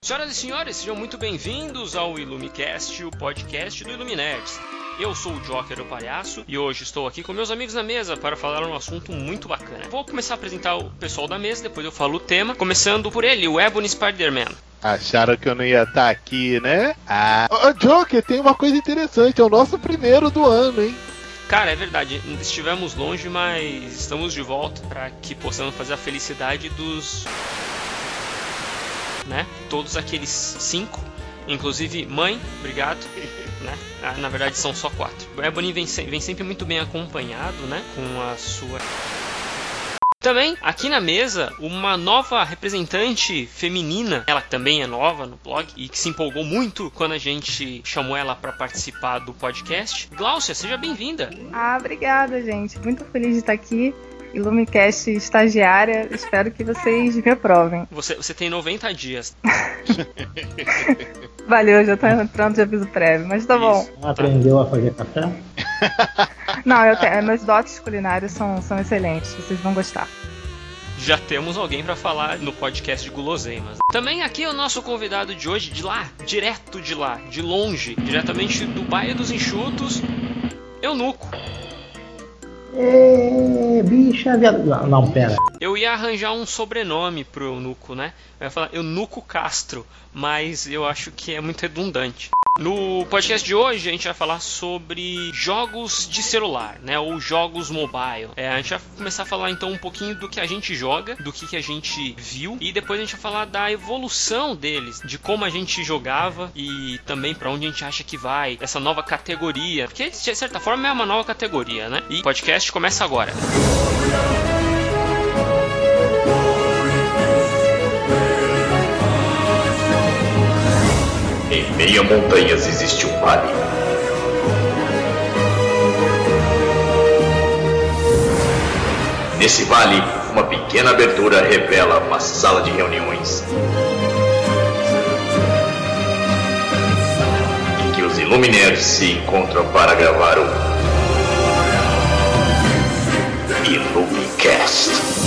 Senhoras e senhores, sejam muito bem-vindos ao Ilumicast, o podcast do Iluminerds. Eu sou o Joker, o palhaço, e hoje estou aqui com meus amigos na mesa para falar um assunto muito bacana. Vou começar a apresentar o pessoal da mesa, depois eu falo o tema, começando por ele, o Ebony Spider-Man. Acharam que eu não ia estar aqui, né? Ah, ô, Joker, tem uma coisa interessante, é o nosso primeiro do ano, hein? Cara, é verdade, estivemos longe, mas estamos de volta para que possamos fazer a felicidade dos. né? Todos aqueles cinco, inclusive mãe, obrigado. Né? Ah, Na verdade são só quatro. O Ebony vem, vem sempre muito bem acompanhado, né? Com a sua. Também, aqui na mesa, uma nova representante feminina, ela também é nova no blog e que se empolgou muito quando a gente chamou ela para participar do podcast. Gláucia, seja bem-vinda. Ah, obrigada, gente. Muito feliz de estar aqui. Ilumicast estagiária. Espero que vocês me aprovem. Você, você tem 90 dias. Valeu, já tô entrando de aviso prévio, mas tá bom. Isso. Aprendeu a fazer café? Não, eu tenho, meus dotes culinários são, são excelentes, vocês vão gostar. Já temos alguém para falar no podcast de guloseimas. Também aqui é o nosso convidado de hoje, de lá, direto de lá, de longe, diretamente do Baía dos Enxutos, Eunuco. É, bicha, viado. Não, não, pera. Eu ia arranjar um sobrenome pro Eunuco, né? Eu ia falar Eunuco Castro, mas eu acho que é muito redundante. No podcast de hoje a gente vai falar sobre jogos de celular, né? Ou jogos mobile. É, a gente vai começar a falar então um pouquinho do que a gente joga, do que, que a gente viu, e depois a gente vai falar da evolução deles, de como a gente jogava e também pra onde a gente acha que vai, essa nova categoria. Porque de certa forma é uma nova categoria, né? E o podcast começa agora. Em meio a montanhas existe um vale. Nesse vale, uma pequena abertura revela uma sala de reuniões. Em que os Illuminers se encontram para gravar o Illumicast.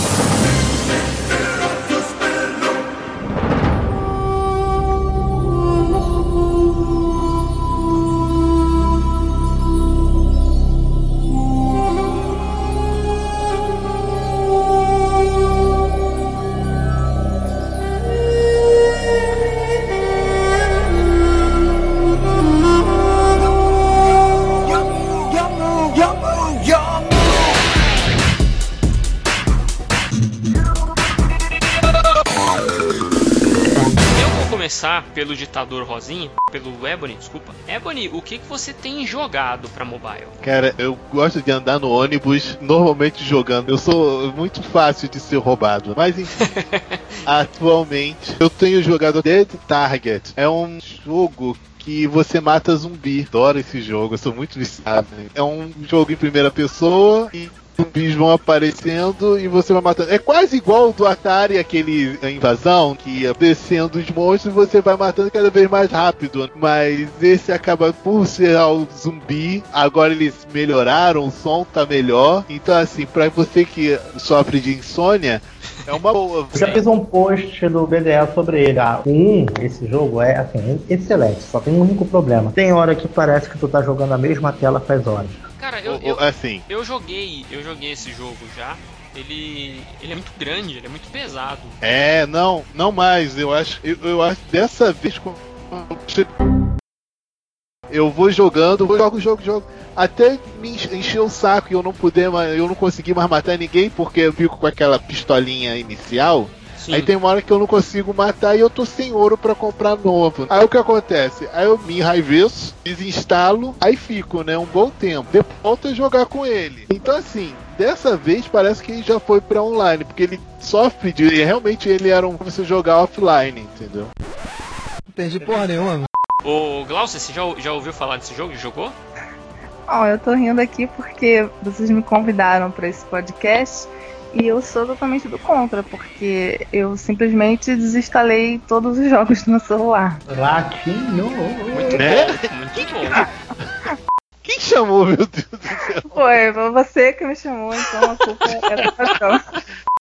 Pelo ditador Rosinha, pelo Ebony, desculpa. Ebony, o que, que você tem jogado pra mobile? Cara, eu gosto de andar no ônibus, normalmente jogando. Eu sou muito fácil de ser roubado. Mas enfim, atualmente eu tenho jogado Dead Target. É um jogo que você mata zumbi. Adoro esse jogo, eu sou muito viciado. É um jogo em primeira pessoa e zumbis vão aparecendo e você vai matando. É quase igual do Atari, aquele a invasão, que ia descendo os monstros e você vai matando cada vez mais rápido. Mas esse acaba por ser ao zumbi. Agora eles melhoraram, o som tá melhor. Então, assim, pra você que sofre de insônia, é uma boa. Eu já fiz um post do BDL sobre ele. Ah, um, esse jogo é assim, excelente, só tem um único problema. Tem hora que parece que tu tá jogando a mesma tela faz horas. Cara, eu, eu, Assim, eu joguei, eu joguei esse jogo já. Ele, ele é muito grande, ele é muito pesado. É, não, não mais. Eu acho, eu, eu acho dessa vez eu vou jogando, vou jogo, jogo, jogo, até me enche- encher o saco e eu não puder, mais- eu não conseguir mais matar ninguém porque eu fico com aquela pistolinha inicial. Sim. Aí tem uma hora que eu não consigo matar e eu tô sem ouro pra comprar novo. Aí o que acontece? Aí eu me enraiveço, desinstalo, aí fico, né, um bom tempo. Depois volto a jogar com ele. Então assim, dessa vez parece que ele já foi pra online, porque ele sofre de. Realmente ele era um você jogar offline, entendeu? Não perdi porra nenhuma. Ô, Glaucio, você já, já ouviu falar desse jogo? Jogou? Ó, eu tô rindo aqui porque vocês me convidaram para esse podcast E eu sou totalmente do contra, porque eu simplesmente desinstalei todos os jogos do meu celular. Latino. Muito Né? muito bom. Quem chamou, meu Deus do céu? Foi, foi você que me chamou, então a culpa era patrão.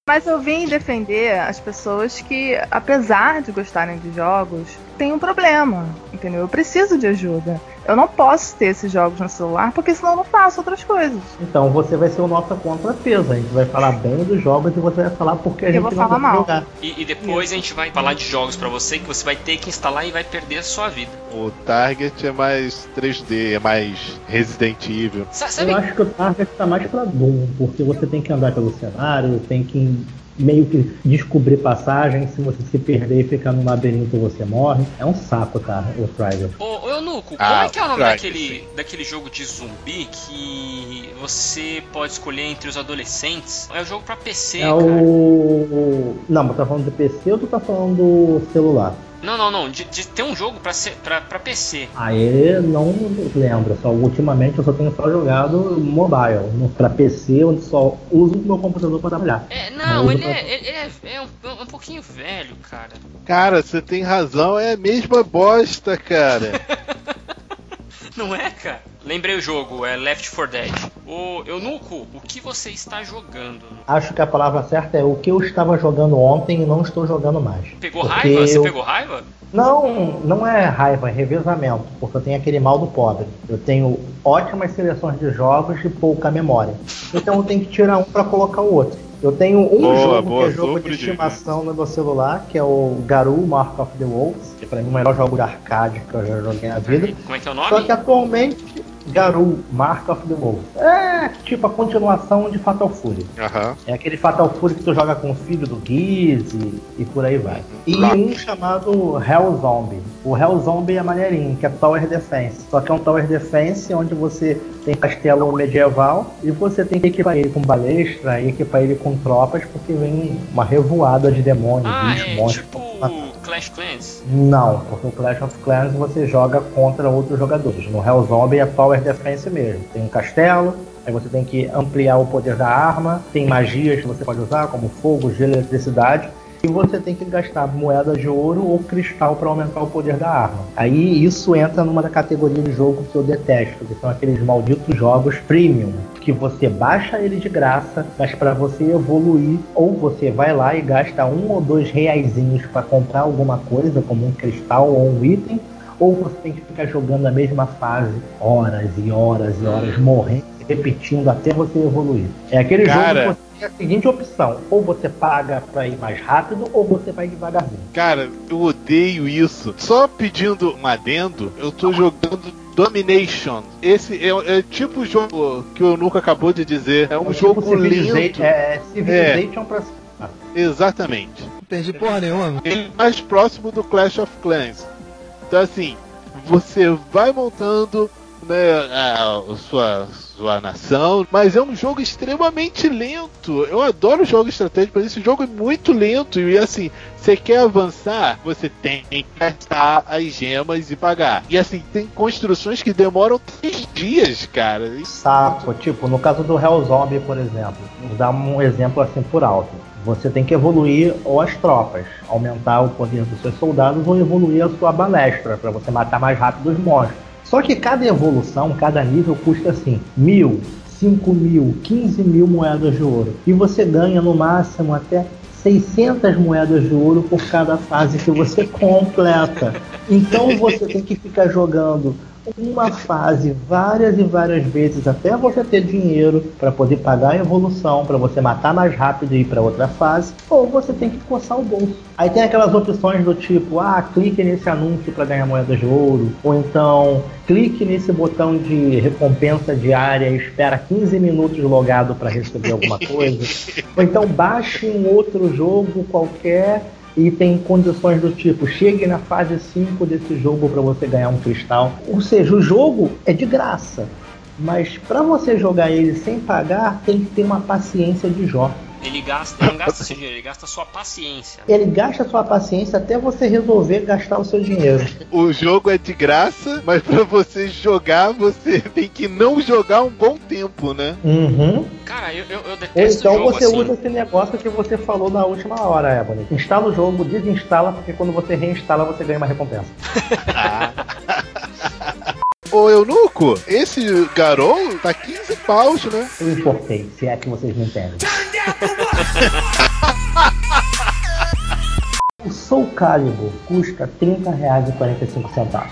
Mas eu vim defender as pessoas que, apesar de gostarem de jogos, têm um problema, entendeu? Eu preciso de ajuda. Eu não posso ter esses jogos no celular, porque senão eu não faço outras coisas. Então você vai ser o nosso contrapeso. A gente vai falar bem dos jogos e você vai falar porque a Eu gente vou não falar vai mal. jogar. E, e depois a gente vai falar de jogos pra você que você vai ter que instalar e vai perder a sua vida. O Target é mais 3D, é mais Resident Evil. Sa- Sabe, Eu acho que o Target tá mais pra Doom, porque você tem que andar pelo cenário, tem que meio que descobrir passagens, se você se perder e ficar no labirinto você morre. É um saco, tá? O Trial. Ô, ô Eunuco, Ah, como é que é o nome daquele, daquele jogo de zumbi que você pode escolher entre os adolescentes? É um jogo pra PC, É cara. o. Não, mas tá falando do PC ou tu tá falando do celular? Não, não, não. De, de ter um jogo pra, ser, pra, pra PC. Aí não lembro, só ultimamente eu só tenho só jogado mobile, no- pra PC, onde só uso o meu computador pra trabalhar. É, não, ele eu- é, ele é, é um, é um pouquinho velho, cara. Cara, você tem razão, é a mesma bosta, cara. Não é, cara? Lembrei o jogo, é Left 4 Dead. Ô, Eunuco, o que você está jogando? Acho que a palavra certa é o que eu estava jogando ontem e não estou jogando mais. Pegou Porque raiva? Você eu- pegou raiva? Não, não é raiva, é revezamento, porque eu tenho aquele mal do pobre. Eu tenho ótimas seleções de jogos e pouca memória. Então eu tenho que tirar um para colocar o outro. Eu tenho um Boa, jogo boa, que é jogo de estimação no meu celular, que é o Garou Mark of the Wolves, que pra mim é o melhor jogo de arcade que eu já joguei na vida. Como é que é o nome? Só que atualmente, Garou Mark of the Wolves é tipo a continuação de Fatal Fury. Aham. É aquele Fatal Fury que tu joga com o filho do Giz e, e por aí vai. E Lá. um chamado Hell Zombie. O Hell Zombie é maneirinho, que é Tower Defense. Só que é um Tower Defense onde você tem castelo medieval e você tem que equipar ele com balestra e equipar ele com tropas, porque vem uma revoada de demônios, Ah, bichos, é monstros. tipo Clash Clans. Não, porque o Clash of Clans você joga contra outros jogadores. No Hell Zombie é Power Defense mesmo. Tem um castelo, aí você tem que ampliar o poder da arma, tem magias que você pode usar, como fogo, gelo, eletricidade. E você tem que gastar moeda de ouro ou cristal para aumentar o poder da arma. Aí isso entra numa categoria de jogo que eu detesto, que são aqueles malditos jogos premium, que você baixa ele de graça, mas para você evoluir, ou você vai lá e gasta um ou dois reaisinhos para comprar alguma coisa, como um cristal ou um item, ou você tem que ficar jogando a mesma fase horas e horas e horas, morrendo, repetindo até você evoluir. É aquele Cara. jogo que você tem a seguinte opção: ou você paga para ir mais rápido, ou você vai devagarzinho. Cara, eu odeio isso. Só pedindo um adendo, eu tô jogando Domination. Esse é, é tipo o jogo que o Nuca acabou de dizer. É um É jogo tipo Civilization- lindo. É, Civilization pra cima. Exatamente. Não perdi porra nenhuma. Ele é mais próximo do Clash of Clans. Então assim, você vai montando né, a, a sua, sua nação, mas é um jogo extremamente lento. Eu adoro jogos estratégicos, mas esse jogo é muito lento e assim, você quer avançar, você tem que gastar as gemas e pagar. E assim, tem construções que demoram três dias, cara. Saco, tipo, no caso do Hell Zombie, por exemplo, vou dar um exemplo assim por alto. Você tem que evoluir ou as tropas, aumentar o poder dos seus soldados ou evoluir a sua balestra para você matar mais rápido os monstros. Só que cada evolução, cada nível custa assim, mil, cinco mil, quinze mil moedas de ouro. E você ganha no máximo até 600 moedas de ouro por cada fase que você completa. Então você tem que ficar jogando uma fase várias e várias vezes até você ter dinheiro para poder pagar a evolução, para você matar mais rápido e ir para outra fase, ou você tem que coçar o bolso. Aí tem aquelas opções do tipo, ah, clique nesse anúncio para ganhar moedas de ouro, ou então clique nesse botão de recompensa diária e espera 15 minutos logado para receber alguma coisa, ou então baixe um outro jogo qualquer e tem condições do tipo, chegue na fase 5 desse jogo para você ganhar um cristal. Ou seja, o jogo é de graça, mas para você jogar ele sem pagar, tem que ter uma paciência de Jó. Ele gasta, ele não gasta seu dinheiro, ele gasta sua paciência. Ele gasta sua paciência até você resolver gastar o seu dinheiro. O jogo é de graça, mas pra você jogar, você tem que não jogar um bom tempo, né? Uhum. Cara, eu, eu, eu Ou detesto então jogo você assim. usa esse negócio que você falou na última hora, Ebony. Instala o jogo, desinstala, porque quando você reinstala, você ganha uma recompensa. Ô Eunuco, esse Garou tá 15 paus, né? Eu importei, se é que vocês me entendem. o Soul Calibur custa R$ 30,45.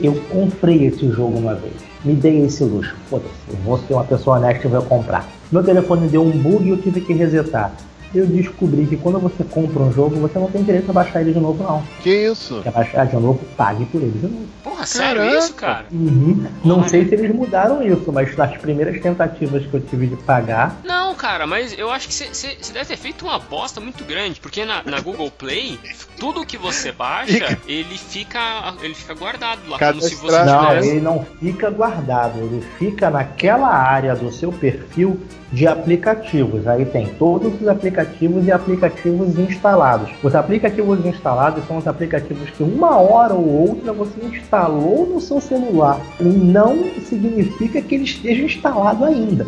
Eu comprei esse jogo uma vez. Me dei esse luxo. Foda-se, eu vou ser uma pessoa honesta e vou comprar. Meu telefone deu um bug e eu tive que resetar. Eu descobri que quando você compra um jogo, você não tem direito a baixar ele de novo, não. Que isso? Quer baixar de novo, pague por ele de novo. Porra, sério Caraca. isso, cara? Uhum. Não sei se eles mudaram isso, mas nas primeiras tentativas que eu tive de pagar, Não, cara, mas eu acho que você deve ter feito uma bosta muito grande, porque na, na Google Play, tudo que você baixa, ele fica, ele fica guardado lá, como se você Cadastrado. Não, tivesse. ele não fica guardado, ele fica naquela área do seu perfil de aplicativos. Aí tem todos os aplicativos e aplicativos instalados. Os aplicativos instalados são os aplicativos que uma hora ou outra você instalou no seu celular. Não significa que ele esteja instalado ainda.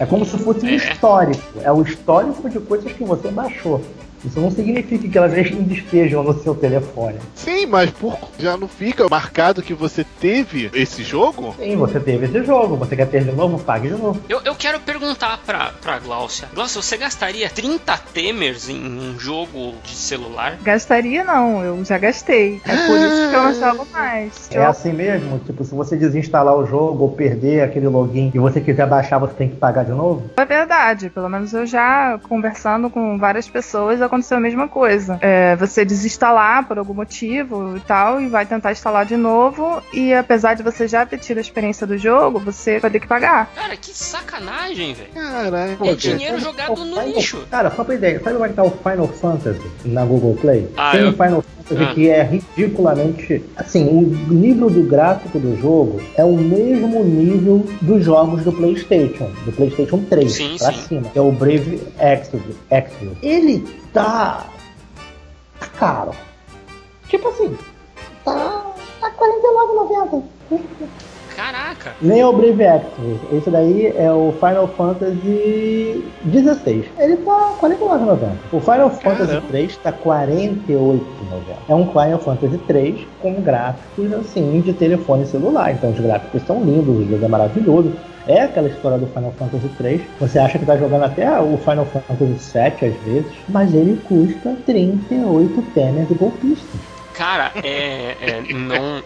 É como se fosse um É. histórico. É o histórico de coisas que você baixou. Isso não significa que elas estejam no seu telefone. Sim, mas por... já não fica marcado que você teve esse jogo? Sim, você teve esse jogo. Você quer ter de novo? Pague de novo. Eu, eu quero perguntar pra, pra Glaucia. Glaucia, você gastaria 30 temers em um jogo de celular? Gastaria não, eu já gastei. É por isso que eu não jogo mais. É Eu- assim mesmo? Tipo, se você desinstalar o jogo ou perder aquele login e você quiser baixar, você tem que pagar de novo? É verdade, pelo menos eu já conversando com várias pessoas aconteceu a mesma coisa. É, você desinstalar por algum motivo e tal, e vai tentar instalar de novo, e apesar de você já ter tido a experiência do jogo, você vai ter que pagar. Cara, que sacanagem, velho. Caraca. É dinheiro jogado no lixo. Cara, só pra ideia, sabe como é que tá o Final Fantasy na Google Play? Ah, Tem eu- Final Fantasy Ah. que é ridiculamente. Assim, o nível do gráfico do jogo é o mesmo nível dos jogos do PlayStation, do PlayStation 3 Sim, pra sim. cima, que é o Brave. Exvius. Ele tá. tá caro. Tipo assim, tá. tá R$49,90. Caraca. Nem é o Brave Exvius. Esse daí é o Final Fantasy XVI. Ele tá R$49,90. O Final Fantasy 3 tá R$48,90. É um Final Fantasy 3 com gráficos assim de telefone celular. Então os gráficos são lindos, o jogo é maravilhoso. É aquela história do Final Fantasy 3. Você acha que tá jogando até o Final Fantasy 7 às vezes, mas ele custa 38 penas de golpista. Cara, é. é, não,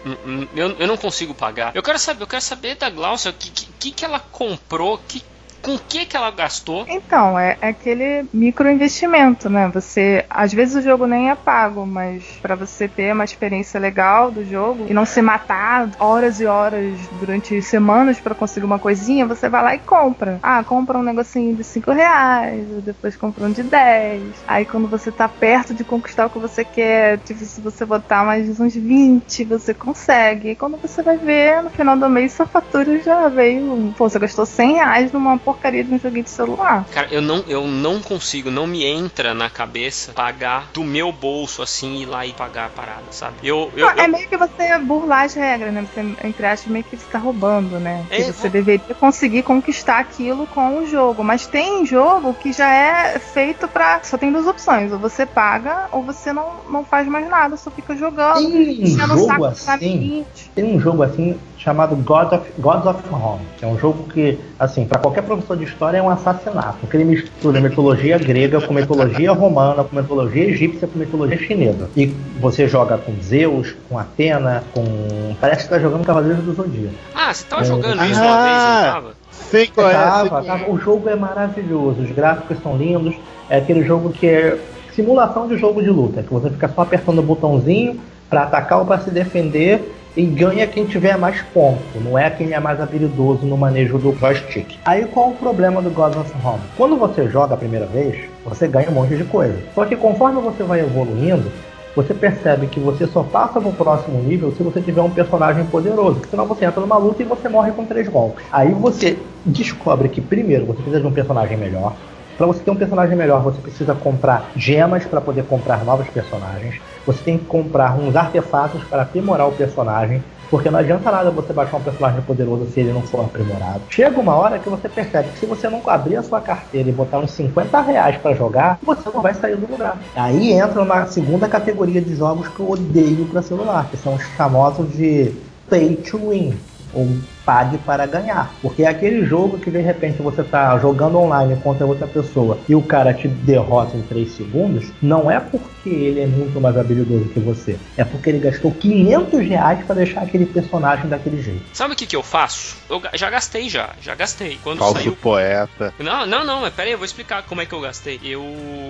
eu, eu não consigo pagar. Eu quero saber, eu quero saber da Glaucia o que, que, que ela comprou, que, com o que, que ela gastou. Então, é, é aquele microinvestimento, né? Você, às vezes o jogo nem é pago, mas pra você ter uma experiência legal do jogo e não se matar horas e horas durante semanas pra conseguir uma coisinha, você vai lá e compra. Ah, compra um negocinho de 5 reais, depois compra um de 10. Aí quando você tá perto de conquistar o que você quer, tipo, se você botar mais uns 20, você consegue. E quando você vai ver, no final do mês, sua fatura já veio. Pô, você gastou 100 reais numa porcaria de um joguinho de celular. Cara, eu não, eu não consigo, não me entra na cabeça pagar do meu bolso assim, ir lá e pagar a parada, sabe? Eu, eu, Não, é eu- meio que você burlar as regras, né? Você, entre aspas, meio que você tá roubando, né? É, que você vou- deveria conseguir conquistar aquilo com o jogo. Mas tem jogo que já é feito pra. Só tem duas opções. Ou você paga, ou você não, não faz mais nada, só fica jogando. Tem um jogo assim, tem um jogo assim chamado God of, Gods of Home, que é um jogo que, assim, para qualquer professor de história é um assassinato, porque ele mistura mitologia grega com mitologia romana, com mitologia egípcia, com mitologia chinesa. E você joga com Zeus, com Atena, com. Parece que tá jogando Cavaleiros do Zodíaco. Ah, você tava É. jogando isso uma vez, Ah! não tava? Sei qual é. sei Tava, qual é. tava. O jogo é maravilhoso, os gráficos são lindos. É aquele jogo que é simulação de jogo de luta, que você fica só apertando o botãozinho para atacar ou para se defender e ganha quem tiver mais ponto, não é quem é mais habilidoso no manejo do joystick. Aí qual o problema do God of Home? Quando você joga a primeira vez, você ganha um monte de coisa. Só que conforme você vai evoluindo, você percebe que você só passa pro próximo nível se você tiver um personagem poderoso, senão você entra numa luta e você morre com três golpes. Aí você descobre que primeiro você precisa de um personagem melhor, Para você ter um personagem melhor, você precisa comprar gemas para poder comprar novos personagens. Você tem que comprar uns artefatos para aprimorar o personagem. Porque não adianta nada você baixar um personagem poderoso se ele não for aprimorado. Chega uma hora que você percebe que se você não abrir a sua carteira e botar uns 50 reais para jogar, você não vai sair do lugar. Aí entra na segunda categoria de jogos que eu odeio para celular, que são os famosos de pay to win ou pague para ganhar. Porque é aquele jogo que de repente você está jogando online contra outra pessoa e o cara te derrota em 3 segundos, não é porque ele é muito mais habilidoso que você, é porque ele gastou 500 reais para deixar aquele personagem daquele jeito. Sabe o que, que eu faço? Eu já gastei já, já gastei. Quando Falso saiu... poeta. Não, não, não, mas pera aí, eu vou explicar como é que eu gastei. Eu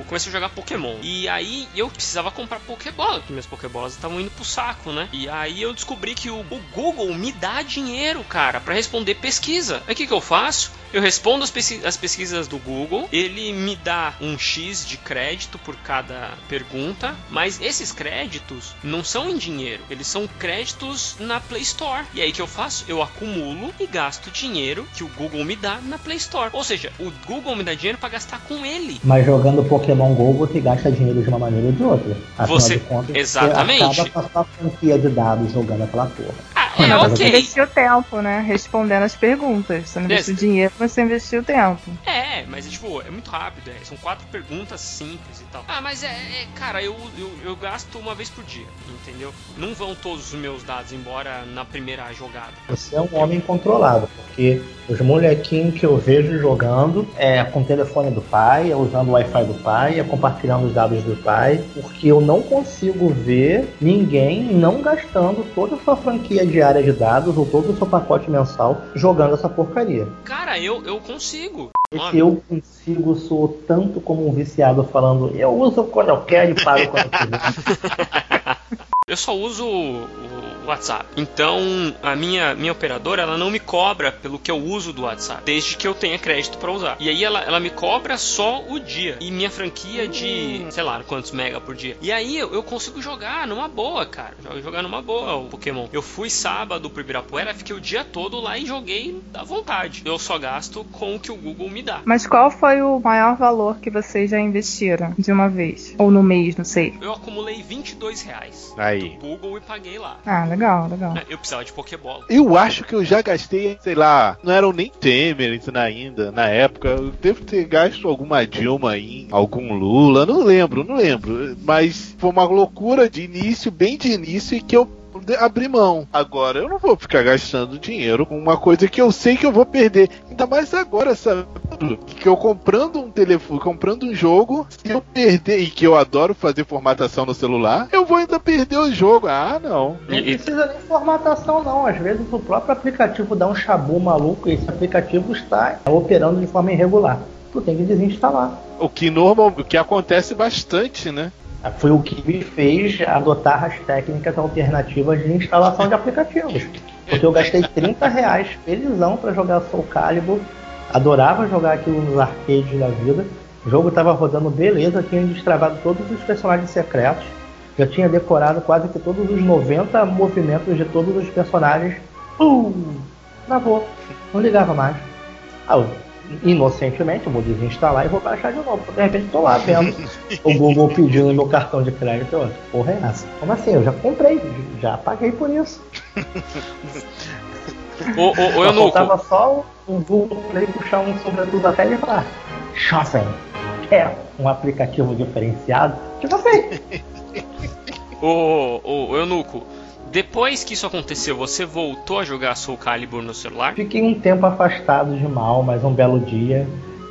comecei a jogar Pokémon. E aí eu precisava comprar Pokébola, porque minhas Pokébolas estavam indo pro saco, né? E aí eu descobri que o, o Google me dá dinheiro, cara, para responder pesquisa. Aí o que, que eu faço? Eu respondo as, pesqui as pesquisas do Google, ele me dá um X de crédito por cada pergunta, mas esses créditos não são em dinheiro, eles são créditos na Play Store. E aí o que eu faço? Eu acumulo e gasto dinheiro que o Google me dá na Play Store. Ou seja, o Google me dá dinheiro para gastar com ele. Mas jogando Pokémon GO você gasta dinheiro de uma maneira ou de outra. Afinal você... de contas, Exatamente. você acaba com a sua franquia de dados jogando aquela porra. É, ok. Você investiu tempo, né? Respondendo as perguntas. Você não investiu dinheiro, mas você investiu tempo. É, mas tipo, é muito rápido. É. São quatro perguntas simples e tal. Ah, mas é, é cara, eu, eu, eu, gasto uma vez por dia, entendeu? Não vão todos os meus dados embora na primeira jogada. Você é um homem controlado, porque os molequinhos que eu vejo jogando é com o telefone do pai, é usando o Wi-Fi do pai, é compartilhando os dados do pai, porque eu não consigo ver ninguém não gastando toda a sua franquia de área de dados ou todo o seu pacote mensal jogando essa porcaria. Cara, eu, eu consigo. Esse eu consigo sou tanto como um viciado falando, eu uso quando eu quero e paro quando eu quiser. Eu só uso o WhatsApp. Então, a minha, minha operadora, ela não me cobra pelo que eu uso do WhatsApp, desde que eu tenha crédito para usar. E aí ela, ela me cobra só o dia. E minha franquia de, sei lá, quantos mega por dia. E aí eu, eu consigo jogar numa boa, cara. Jogar numa boa o Pokémon. Eu fui sábado pro Ibirapuera, fiquei o dia todo lá e joguei à vontade. Eu só gasto com o que o Google me dá. Mas qual foi o maior valor que vocês já investiram de uma vez? Ou no mês, não sei. Eu acumulei 22 reais. Aí. Do Google e paguei lá. Ah, legal, legal. Eu precisava de Pokébola. Eu acho que eu já gastei, sei lá, não eram nem Temer ainda, na época. Eu devo ter gasto alguma Dilma aí, algum Lula, não lembro, não lembro. Mas foi uma loucura de início, bem de início, e que eu abrir mão. Agora, eu não vou ficar gastando dinheiro com uma coisa que eu sei que eu vou perder. Ainda mais agora, sabe? Que eu comprando um telefone, comprando um jogo, se eu perder, e que eu adoro fazer formatação no celular, eu vou ainda perder o jogo. Ah, não. Não precisa nem formatação, não. Às vezes o próprio aplicativo dá um chabu maluco e esse aplicativo está operando de forma irregular. Tu tem que desinstalar. O que normal, o que acontece bastante, né? Foi o que me fez adotar as técnicas alternativas de instalação de aplicativos. Porque eu gastei 30 reais felizão para jogar Soul Calibur. Adorava jogar aquilo nos arcades da vida. O jogo estava rodando beleza, tinha destravado todos os personagens secretos. Já tinha decorado quase que todos os 90 movimentos de todos os personagens. Pum! Travou. Não ligava mais. Ah, inocentemente, eu vou desinstalar e vou baixar de novo. De repente tô lá vendo o Google pedindo meu cartão de crédito. Eu, porra é essa? Como assim? Eu já comprei, já paguei por isso. o, o, o Eunuco. Faltava só o Google Play puxar um sobretudo até e falar: Shopping, quer um aplicativo diferenciado? Tipo assim. Ô, ô, ô, Eunuco, depois que isso aconteceu, você voltou a jogar Soul Calibur no celular? Fiquei um tempo afastado de mal, mas um belo dia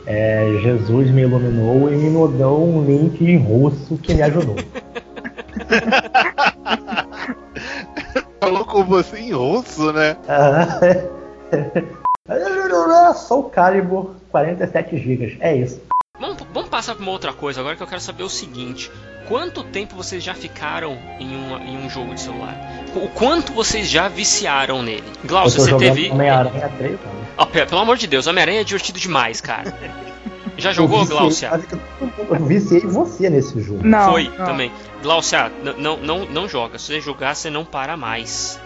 é, Jesus me iluminou e me mandou um link em russo que me ajudou. Falou com você em russo, né? Soul Calibur 47 GB, é isso. Vamos, vamos passar para uma outra coisa agora que eu quero saber o seguinte: quanto tempo vocês já ficaram em, uma, em um jogo de celular? O quanto vocês já viciaram nele? Glaucio, você teve. Homem-Aranha 3, oh, pelo amor de Deus, Homem-Aranha é divertido demais, cara. Já jogou, Glaucia? Eu viciei você nesse jogo. Não, Foi não. também. Glaucia, não, não, não joga. Se você jogar, você não para mais.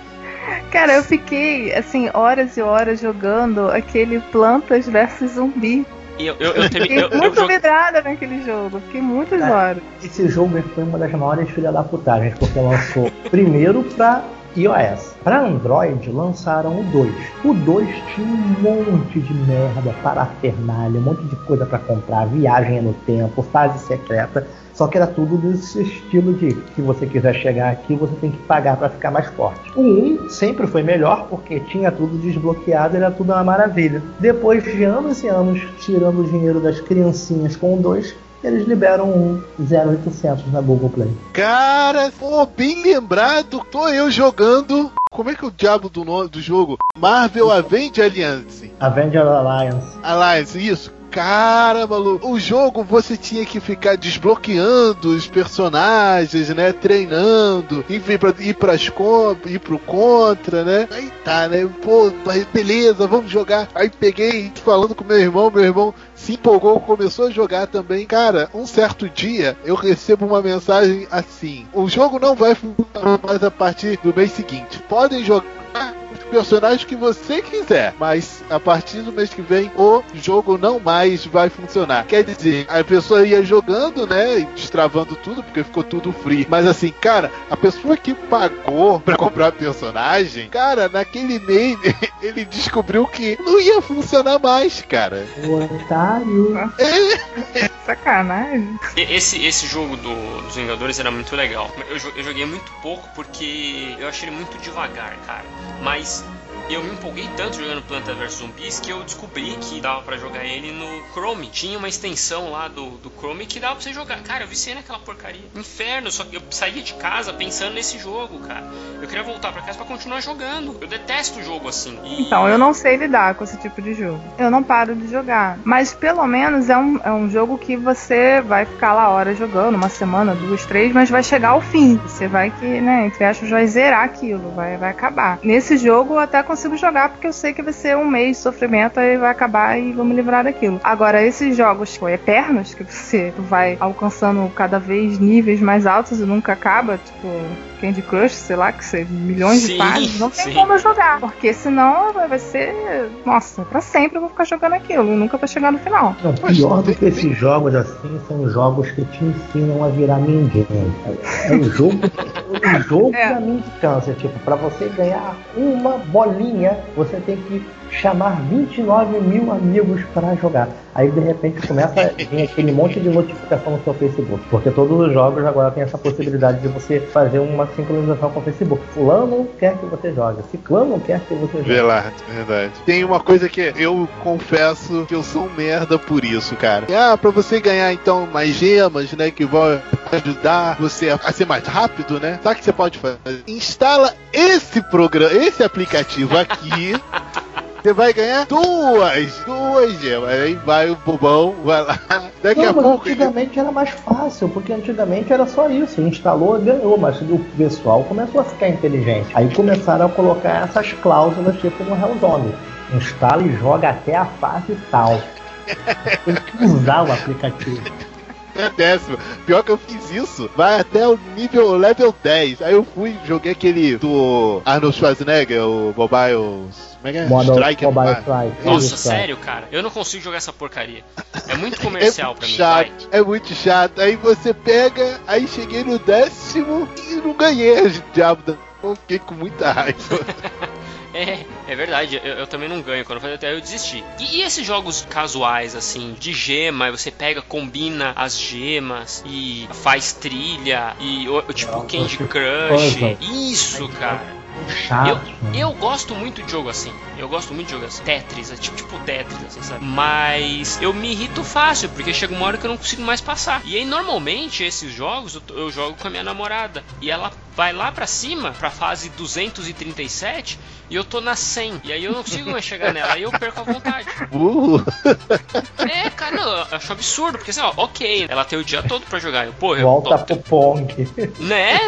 Cara, eu fiquei, assim, horas e horas jogando aquele Plantas vs Zumbi. Eu, eu, eu, eu- eu muito joguei- vidrada naquele jogo. Fiquei muitas É. horas. Esse jogo foi uma das maiores filha da putagens, porque lançou primeiro pra iOS. Pra Android lançaram o 2. O 2 tinha um monte de merda, parafernália, um monte de coisa pra comprar, viagem no tempo, fase secreta. Só que era tudo desse estilo de se você quiser chegar aqui, você tem que pagar pra ficar mais forte. O 1 sempre foi melhor porque tinha tudo desbloqueado, era tudo uma maravilha. Depois de anos e anos tirando o dinheiro das criancinhas com o 2, eles liberam um 0800 na Google Play. Cara, pô, bem lembrado. Tô eu jogando. Como é que é o diabo do nome do jogo? Marvel Avenge Alliance. Avenger Alliance. Alliance, isso. Cara, maluco, o jogo você tinha que ficar desbloqueando os personagens, né? Treinando, ir, pra, ir, pras com, ir pro contra, né? Aí tá, né? Pô, beleza, vamos jogar. Aí peguei falando com meu irmão, meu irmão se empolgou, começou a jogar também. Cara, um certo dia eu recebo uma mensagem assim: o jogo não vai funcionar mais a partir do mês seguinte. Podem jogar personagens que você quiser, mas a partir do mês que vem o jogo não mais vai funcionar. Quer dizer, a pessoa ia jogando, né, e destravando tudo porque ficou tudo free. Mas assim, cara, a pessoa que pagou pra comprar personagem, cara, naquele mês ele descobriu que não ia funcionar mais, cara. O otário. Sacanagem. E- Esse, esse jogo do- dos Vingadores era muito legal. Eu, eu joguei muito pouco porque eu achei ele muito devagar, cara. Mas eu me empolguei tanto jogando Planta vs Zumbis que eu descobri que dava pra jogar ele no Chrome. Tinha uma extensão lá do, do Chrome que dava pra você jogar. Cara, eu viciei naquela porcaria. Inferno, só que eu saía de casa pensando nesse jogo, cara. Eu queria voltar pra casa pra continuar jogando. Eu detesto o jogo assim. E- Então, eu não sei lidar com esse tipo de jogo. Eu não paro de jogar. Mas pelo menos é um, é um jogo que você vai ficar lá horas jogando, uma semana, duas, três, mas vai chegar ao fim. Você vai que, né, entre aspas, vai zerar aquilo, vai, vai acabar. Nesse jogo eu até consigo jogar porque eu sei que vai ser um mês de sofrimento, aí vai acabar e vou me livrar daquilo. Agora, esses jogos tipo, eternos, que você vai alcançando cada vez níveis mais altos e nunca acaba, tipo. Candy Crush, sei lá, que ser milhões Sim, de fases, não tem sim. como eu jogar. Porque senão vai ser. Nossa, pra sempre eu vou ficar jogando aquilo. e Nunca vai chegar no final. Não, pior do que esses jogos assim são jogos que te ensinam a virar ninguém. É o jogo, o jogo É. pra mim de câncer. Tipo, pra você ganhar uma bolinha, você tem que chamar 29 mil amigos pra jogar. Aí de repente começa a vir aquele monte de notificação no seu Facebook. Porque todos os jogos agora tem essa possibilidade de você fazer uma sincronização com o Facebook. Fulano quer que você jogue, Ciclano quer que você jogue. Lá, verdade. Tem uma coisa que eu confesso que eu sou um merda por isso, cara. Ah, pra você ganhar então mais gemas, né, que vão ajudar você a, a ser mais rápido, né? Sabe o que você pode fazer? Instala esse programa, esse aplicativo aqui. Você vai ganhar duas, duas gemas. Aí vai o bobão, vai lá. Daqui Não, a pouco. antigamente era mais fácil, porque antigamente era só isso, instalou e ganhou, mas o pessoal começou a ficar inteligente. Aí começaram a colocar essas cláusulas tipo no Hellzone. Instala e joga até a fase tal. Tem que usar o aplicativo. É décimo. Pior que eu fiz isso, vai até o nível level 10. Aí eu fui, joguei aquele do Arnold Schwarzenegger, o Mobile. Como é que é? Mono, Strike Mobile. Strike. Nossa, sério, cara? Eu não consigo jogar essa porcaria. É muito É comercial muito pra mim, chato, vai. é muito chato. Aí você pega, aí cheguei no décimo e não ganhei o diabo da. Eu fiquei com muita raiva. É, é verdade, eu, eu também não ganho. Quando eu falei até eu desisti. E, e esses jogos casuais, assim, de gema, você pega, combina as gemas e faz trilha e tipo Candy Crush. Isso, cara. Chato. Eu, eu gosto muito de jogo assim. Eu gosto muito de jogo assim. Tetris, é tipo, tipo Tetris, assim, sabe? Mas eu me irrito fácil, porque chega uma hora que eu não consigo mais passar. E aí, normalmente, esses jogos eu, eu jogo com a minha namorada. E ela vai lá pra cima, pra fase 237, e eu tô na 100. E aí eu não consigo mais chegar nela. Aí eu perco a vontade. Burro. É, cara, não, eu acho absurdo, porque assim, ó, ok, ela tem o dia todo pra jogar. Eu, porra, eu Volta tô- pro Pong. né?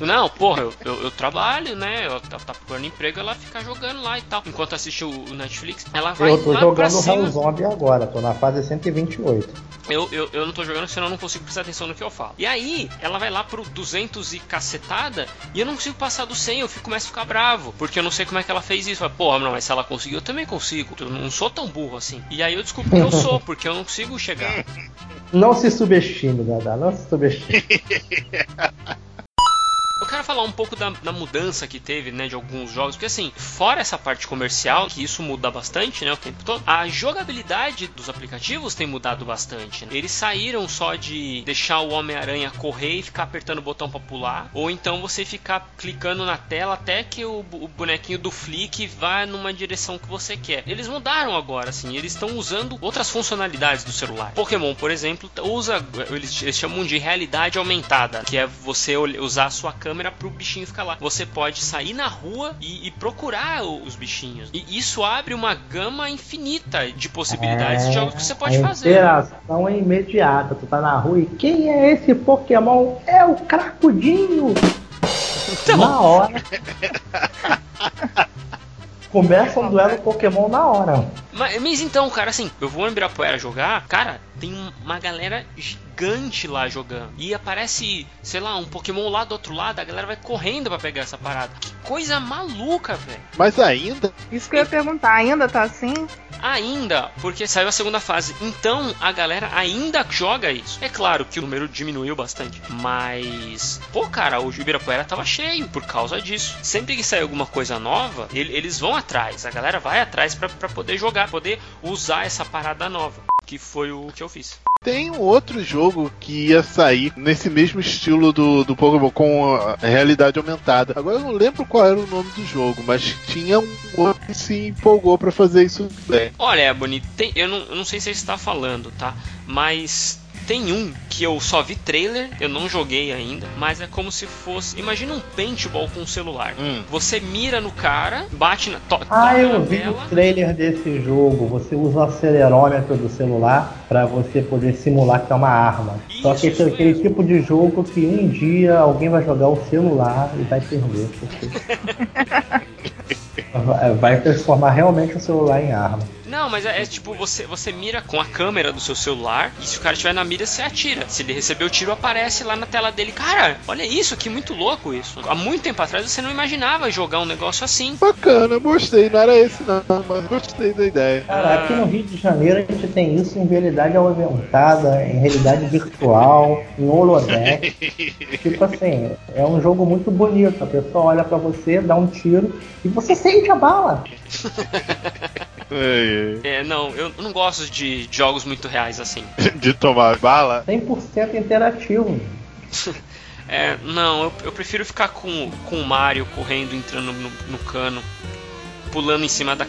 Não, porra, eu, eu, eu trabalho, né? Eu tá, tá procurando emprego, ela fica jogando lá e tal. Enquanto assiste o, o Netflix, ela vai Eu tô lá pra jogando cima. Hellzombie agora, tô na fase 128. Eu, eu, eu não tô jogando, senão eu não consigo prestar atenção no que eu falo. E aí, ela vai lá pro 200 e cacetado parada e eu não consigo passar do 100, eu fico, começo a ficar bravo, porque eu não sei como é que ela fez isso. Porra, não, mas se ela conseguiu, eu também consigo. Eu não sou tão burro assim. E aí eu descubro que eu sou, porque eu não consigo chegar. Não se subestime, Dada, não se subestime. Eu quero falar um pouco da, da, mudança que teve, né, de alguns jogos, porque assim, fora essa parte comercial, que isso muda bastante, né, o tempo todo, a jogabilidade dos aplicativos tem mudado bastante. Né? Eles saíram só de deixar o Homem-Aranha correr e ficar apertando o botão para pular, ou então você ficar clicando na tela até que o, o bonequinho do Flick vá numa direção que você quer. Eles mudaram agora, assim, eles estão usando outras funcionalidades do celular. Pokémon, por exemplo, usa, eles, eles chamam de realidade aumentada, que é você usar a sua câmera pro bichinho ficar lá. Você pode sair na rua e, e procurar os bichinhos. E isso abre uma gama infinita de possibilidades é, de jogos que você pode fazer. A interação é imediata. Tu tá na rua e quem é esse Pokémon? É o Cracudinho! Então... Na hora. Começa um duelo Pokémon na hora. Mas, mas, então, cara, assim, eu vou em Ibirapuera jogar, cara, tem uma galera gigante lá jogando. E aparece, sei lá, um Pokémon lá do outro lado, a galera vai correndo para pegar essa parada. Que coisa maluca, velho. Mas ainda. Isso que eu ia perguntar, ainda tá assim? Ainda, porque saiu a segunda fase. Então a galera ainda joga isso. É claro que o número diminuiu bastante. Mas, pô, cara, o Ibirapuera tava cheio por causa disso. Sempre que sai alguma coisa nova, eles vão atrás. A galera vai atrás para poder jogar, poder usar essa parada nova. Que foi o que eu fiz. Tem um outro jogo que ia sair nesse mesmo estilo do, do Pokémon, com realidade aumentada. Agora eu não lembro qual era o nome do jogo, mas tinha um outro que se empolgou para fazer isso. Olha, Bonito, eu, não, eu não sei se você está falando, tá? Mas tem um que eu só vi trailer, eu não joguei ainda, mas é como se fosse. Imagina um paintball com um celular. Hum. Você mira no cara, bate na. To, ah, eu vi tela. o trailer desse jogo. Você usa o acelerômetro do celular para você poder simular que é uma arma. Isso, Só que esse é aquele tipo de jogo que um dia alguém vai jogar o celular e vai perder. Porque... vai transformar realmente o celular em arma. Não, mas é, é, tipo, você, você mira com a câmera do seu celular e se o cara estiver na mira, você atira. Se ele receber o tiro, aparece lá na tela dele. Cara, olha isso, que muito louco isso. Há muito tempo atrás você não imaginava jogar um negócio assim. Bacana, gostei. Não era esse não, mas gostei da ideia. Cara, aqui no Rio de Janeiro a gente tem isso em realidade aumentada, em realidade virtual, em holodeck. tipo assim, é um jogo muito bonito. A pessoa olha para você, dá um tiro e você sente a bala. É, não, eu não gosto de jogos muito reais assim. de tomar bala? 100% interativo. é, não, eu, eu, prefiro ficar com, com o Mario correndo, entrando no, no cano, pulando em cima da.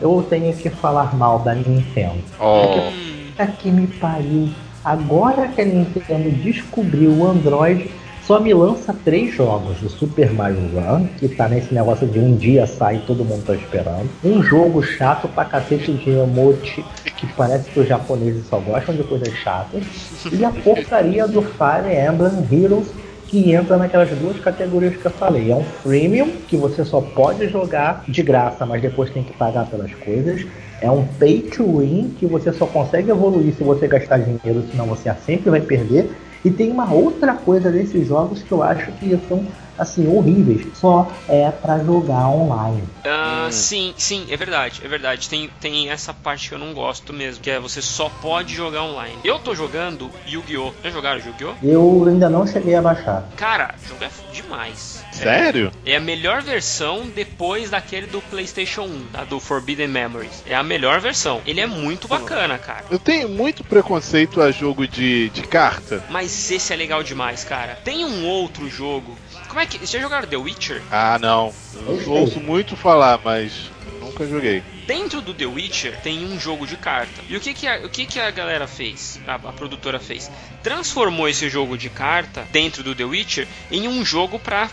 Eu tenho que falar mal da Nintendo. Oh. Puta que me pariu. Agora que a Nintendo descobriu o Android só me lança três jogos do Super Mario Run, que tá nesse negócio de um dia sai e todo mundo tá esperando. Um jogo chato pra cacete de emote, que parece que os japoneses só gostam de coisas chatas. E a porcaria do Fire Emblem Heroes, que entra naquelas duas categorias que eu falei. É um freemium, que você só pode jogar de graça, mas depois tem que pagar pelas coisas. É um pay to win, que você só consegue evoluir se você gastar dinheiro, senão você sempre vai perder. E tem uma outra coisa desses jogos que eu acho que são assim, horríveis, só é para jogar online. Uh, sim, sim, é verdade, é verdade. Tem, tem essa parte que eu não gosto mesmo, que é você só pode jogar online. Eu tô jogando Yu-Gi-Oh! Já jogaram Yu-Gi-Oh? Eu ainda não cheguei a baixar. Cara, o jogo é demais. Sério? É, é, a melhor versão depois daquele do PlayStation 1, tá? do Forbidden Memories. É a melhor versão. Ele é muito bacana, cara. Eu tenho muito preconceito a jogo de, de carta. Mas esse é legal demais, cara. Tem um outro jogo como é que. Vocês já jogaram The Witcher? Ah, não. Eu ouço muito falar, mas nunca joguei dentro do The Witcher tem um jogo de carta. E o que que a, o que que a galera fez? A, a produtora fez? Transformou esse jogo de carta dentro do The Witcher em um jogo para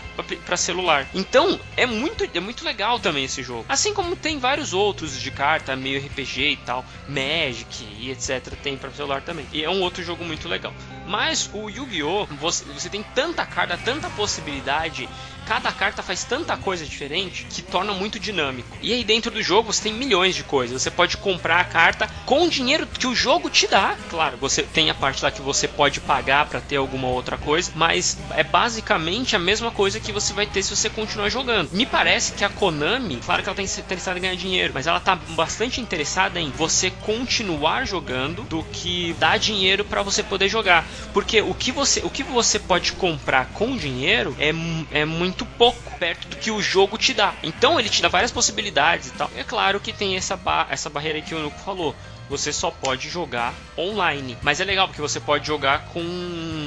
celular. Então é muito, é muito legal também esse jogo. Assim como tem vários outros de carta, meio RPG e tal, Magic e etc. Tem para celular também. E é um outro jogo muito legal. Mas o Yu-Gi-Oh! Você, você tem tanta carta, tanta possibilidade cada carta faz tanta coisa diferente que torna muito dinâmico. E aí dentro do jogo você tem milhões de coisas. Você pode comprar a carta com o dinheiro que o jogo te dá. Claro, você tem a parte lá que você pode pagar para ter alguma outra coisa, mas é basicamente a mesma coisa que você vai ter se você continuar jogando. Me parece que a Konami, claro que ela está interessada em ganhar dinheiro, mas ela tá bastante interessada em você continuar jogando do que dar dinheiro para você poder jogar. Porque o que você, o que você pode comprar com dinheiro é, é muito pouco perto do que o jogo te dá. Então ele te dá várias possibilidades e tal. É claro que tem essa, ba essa barreira que o Nuco falou você só pode jogar online. Mas é legal porque você pode jogar com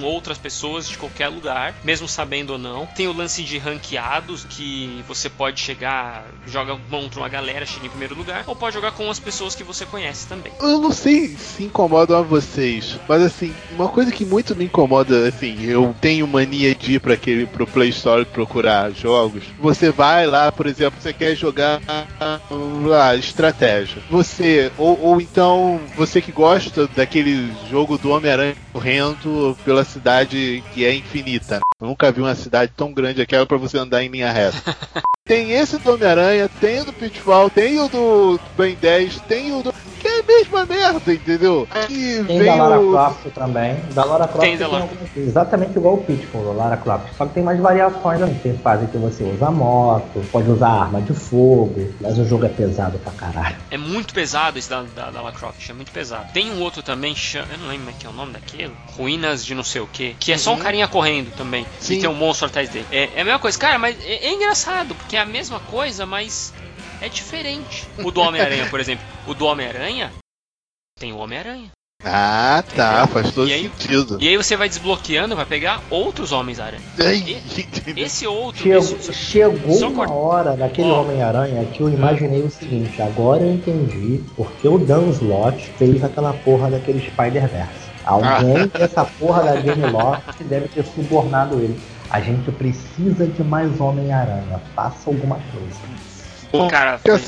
outras pessoas de qualquer lugar, mesmo sabendo ou não. Tem o lance de ranqueados que você pode chegar, joga contra uma galera, chega em primeiro lugar, ou pode jogar com as pessoas que você conhece também. Eu não sei se incomodam a vocês, mas assim, uma coisa que muito me incomoda, assim, eu tenho mania de ir para aquele pro Play Store procurar jogos. Você vai lá, por exemplo, você quer jogar lá, estratégia. Você ou, ou então então, você que gosta daquele jogo do Homem-Aranha correndo pela cidade que é infinita. Né? Eu nunca vi uma cidade tão grande aquela para você andar em linha reta. tem esse do Homem-Aranha, tem o do Pitfall, tem o do Ben 10, tem o do é a mesma merda, entendeu? Aqui tem da Lara o... Croft também. Da Lara Croft tem, tem Lara. exatamente igual o Pitfall, da Lara Croft. Só que tem mais variações também. Tem fase que você usa moto, pode usar arma de fogo, mas o jogo é pesado pra caralho. É muito pesado esse da, da, da Lara Croft, é muito pesado. Tem um outro também, eu não lembro como é que é o nome daquele. Ruínas de não sei o que. Que é só um uhum. carinha correndo também. Sim. E tem um monstro atrás dele. É, é a mesma coisa. Cara, mas é, é engraçado, porque é a mesma coisa, mas é diferente. O do Homem-Aranha, por exemplo. O do Homem-Aranha tem o Homem-Aranha. Ah, tá, Entendeu? faz todo e aí, sentido. E aí você vai desbloqueando, vai pegar outros Homens-Aranha. Esse outro. Chegou, esse, chegou uma hora naquele oh. Homem-Aranha que eu imaginei o seguinte: agora eu entendi porque o Dan Slott fez aquela porra daquele Spider-Verse. Alguém ah. dessa porra da Game Loft deve ter subornado ele. A gente precisa de mais Homem-Aranha. Faça alguma coisa. O cara, faz,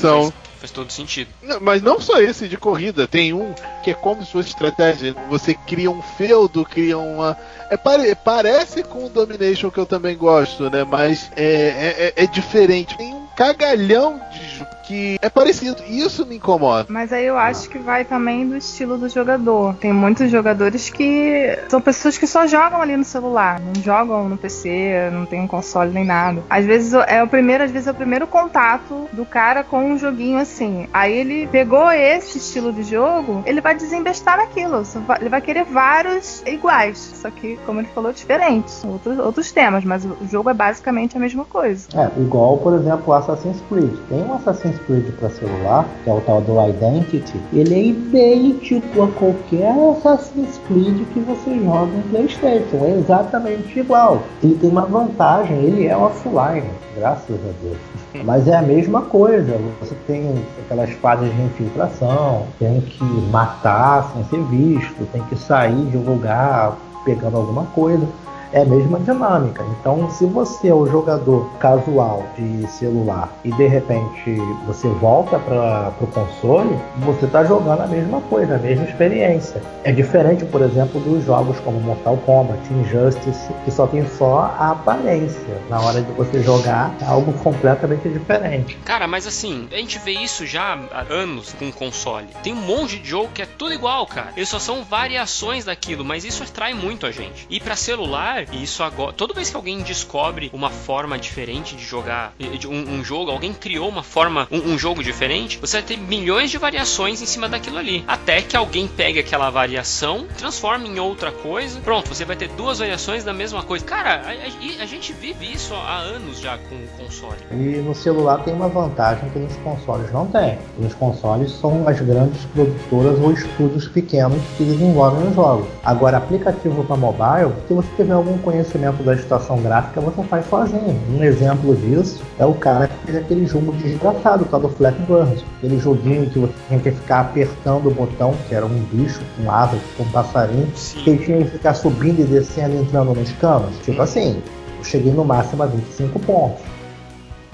faz todo sentido. Não, mas não só esse de corrida, tem um que é como se fosse estratégia. Você cria um feudo, cria uma. É, pare... Parece com o Domination que eu também gosto, né? Mas é, é, é diferente. Tem um cagalhão de que é parecido. Isso me incomoda. Mas aí eu acho que vai também do estilo do jogador. Tem muitos jogadores que são pessoas que só jogam ali no celular, não jogam no PC, não tem um console nem nada. Às vezes é o primeiro, às vezes é o primeiro contato do cara com um joguinho assim. Aí ele pegou esse estilo de jogo, ele vai desembestar naquilo. Ele vai querer vários iguais, só que como ele falou, diferentes, outros, outros temas, mas o jogo é basicamente a mesma coisa. É, igual, por exemplo, Assassin's Creed. Tem um Assassin's Creed para celular, que é o tal do Identity, ele é idêntico a qualquer Assassin's Creed que você joga em PlayStation. É exatamente igual. Ele tem uma vantagem, ele é offline, graças a Deus. Mas é a mesma coisa. Você tem aquelas fases de infiltração, tem que matar sem ser visto, tem que sair de um lugar pegando alguma coisa é a mesma dinâmica. Então, se você é o jogador casual de celular e de repente você volta para o console, você está jogando a mesma coisa, a mesma experiência. É diferente, por exemplo, dos jogos como Mortal Kombat, Injustice, que só tem só a aparência. Na hora de você jogar, é algo completamente diferente. Cara, mas assim, a gente vê isso já há anos com console. Tem um monte de jogo que é tudo igual, cara. Eles só são variações daquilo, mas isso atrai muito a gente. E para celular, e isso agora. Toda vez que alguém descobre uma forma diferente de jogar um, um jogo, alguém criou uma forma, um, um, jogo diferente, você vai ter milhões de variações em cima daquilo ali. Até que alguém pegue aquela variação, transforme em outra coisa. Pronto, você vai ter duas variações da mesma coisa. Cara, a, a, a gente vive isso há anos já com o console. E no celular tem uma vantagem que nos consoles não tem. Nos consoles são as grandes produtoras ou estúdios pequenos que desenvolvem os jogos. Agora, aplicativo para mobile, se você tiver algum algum conhecimento da estação gráfica, você faz sozinho. Um exemplo disso é o cara que fez aquele jogo desgraçado, o tal do Flappy Bird. Aquele joguinho que você tinha que ficar apertando o botão, que era um bicho com asa, com um passarinho, Sim. que ele tinha que ficar subindo e descendo, entrando nos canos. Tipo assim, eu cheguei no máximo a 25 pontos.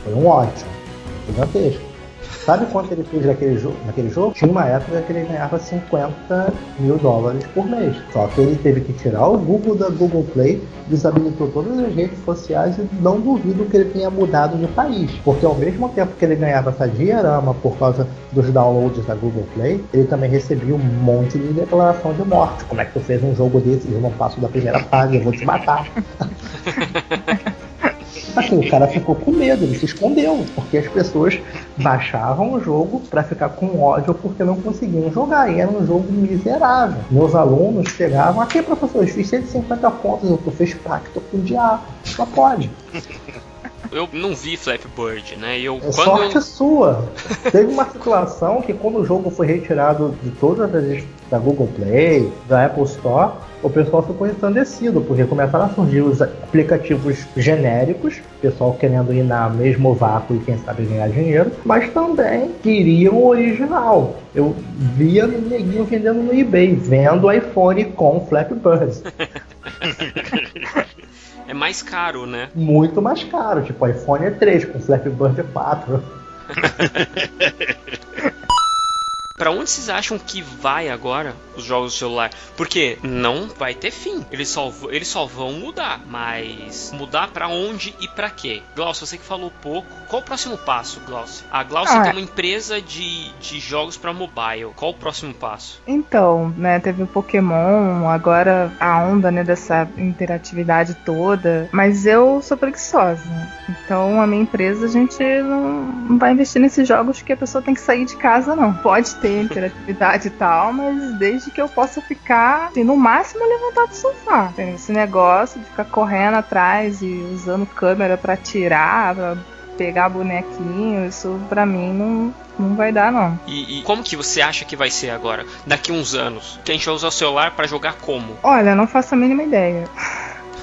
Foi um ótimo, gigantesco. Sabe quanto ele fez naquele jogo? Naquele jogo? Tinha uma época que ele ganhava 50 mil dólares por mês. Só que ele teve que tirar o Google da Google Play, desabilitou todas as redes sociais e não duvido que ele tenha mudado de país. Porque ao mesmo tempo que ele ganhava essa diarama por causa dos downloads da Google Play, ele também recebia um monte de declaração de morte. Como é que tu fez um jogo desse? Eu não passo da primeira fase, eu vou te matar. Assim, o cara ficou com medo, ele se escondeu, porque as pessoas baixavam o jogo para ficar com ódio porque não conseguiam jogar. E era um jogo miserável. Meus alunos chegavam, aqui professor, eu fiz 150 pontos, eu fiz pacto com o diabo. Só pode. Eu não vi Flappy Bird, né? Eu, É sorte sua. Teve uma situação que quando o jogo foi retirado de todas as da Google Play, da Apple Store, o pessoal ficou ensandecido, porque começaram a surgir os aplicativos genéricos, o pessoal querendo ir na mesmo vácuo e quem sabe ganhar dinheiro, mas também queriam o original. Eu via neguinho vendendo no eBay, vendo iPhone com Flappy Bird. é mais caro, né? Muito mais caro, tipo iPhone 3 com Flappy Bird 4. Pra onde vocês acham que vai agora os jogos do celular? Porque não vai ter fim. Eles só, eles só vão mudar. Mas mudar pra onde e pra quê? Glaucio, você que falou pouco. Qual o próximo passo, Glaucio? A Glaucio Ah, tem é. uma empresa de, de jogos pra mobile. Qual o próximo passo? Então, né, teve o Pokémon, agora a onda, né, dessa interatividade toda. Mas eu sou preguiçosa. Então, a minha empresa, a gente não, não vai investir nesses jogos que a pessoa tem que sair de casa, não. Pode ter interatividade e tal, mas desde que eu possa ficar, assim, no máximo, levantar do sofá. Entendeu? Esse negócio de ficar correndo atrás e usando câmera pra tirar, pra pegar bonequinho, isso pra mim não, não vai dar, não. E, e como que você acha que vai ser agora? Daqui uns anos? Que a gente vai usar o celular pra jogar como? Olha, não faço a mínima ideia.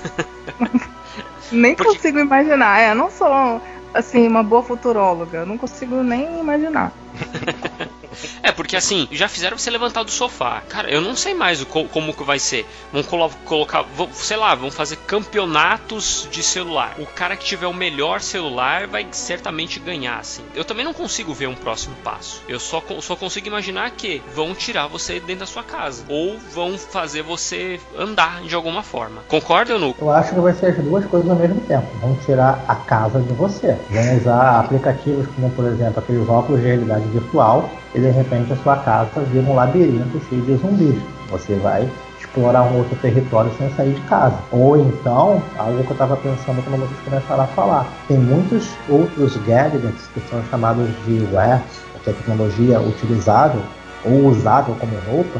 nem Porque- consigo imaginar. É, eu não sou assim uma boa futuróloga. Eu não consigo nem imaginar. É, porque assim, já fizeram você levantar do sofá. Cara, eu não sei mais o co- como que vai ser. Vão colo- colocar, vão- sei lá, vão fazer campeonatos de celular. O cara que tiver o melhor celular vai certamente ganhar, assim. Eu também não consigo ver um próximo passo. Eu só, só consigo imaginar que vão tirar você dentro da sua casa. Ou vão fazer você andar de alguma forma. Concorda, Nuco? Eu acho que vai ser as duas coisas ao mesmo tempo. Vão tirar a casa de você. Vão usar aplicativos como, por exemplo, aqueles óculos de realidade virtual e de repente a sua casa vira um labirinto cheio de zumbis. Você vai explorar um outro território sem sair de casa. Ou então, algo que eu estava pensando quando vocês começaram a falar. Tem muitos outros gadgets que são chamados de wares, é tecnologia utilizável ou usável como roupa,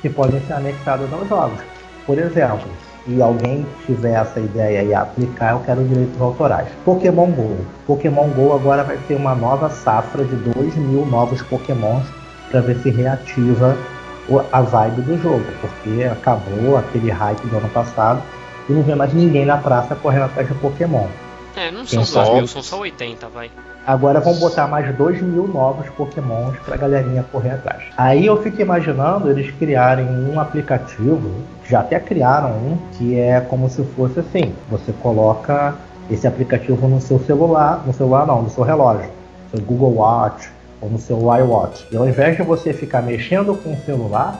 que podem ser anexados aos jogos. Por exemplo, se alguém tiver essa ideia e aplicar, eu quero direitos autorais. Pokémon GO. Pokémon GO agora vai ter uma nova safra de 2 mil novos Pokémons para ver se reativa o- a vibe do jogo, porque acabou aquele hype do ano passado e não vê mais ninguém na praça correndo atrás de Pokémon. É, não Quem são 2 sabe? mil, são só 80, vai. Agora vão botar mais 2 mil novos pokémons pra galerinha correr atrás. Aí eu fico imaginando eles criarem um aplicativo, já até criaram um, que é como se fosse assim: você coloca esse aplicativo no seu celular, no celular não, no seu relógio, no seu Google Watch ou no seu iWatch. E ao invés de você ficar mexendo com o celular,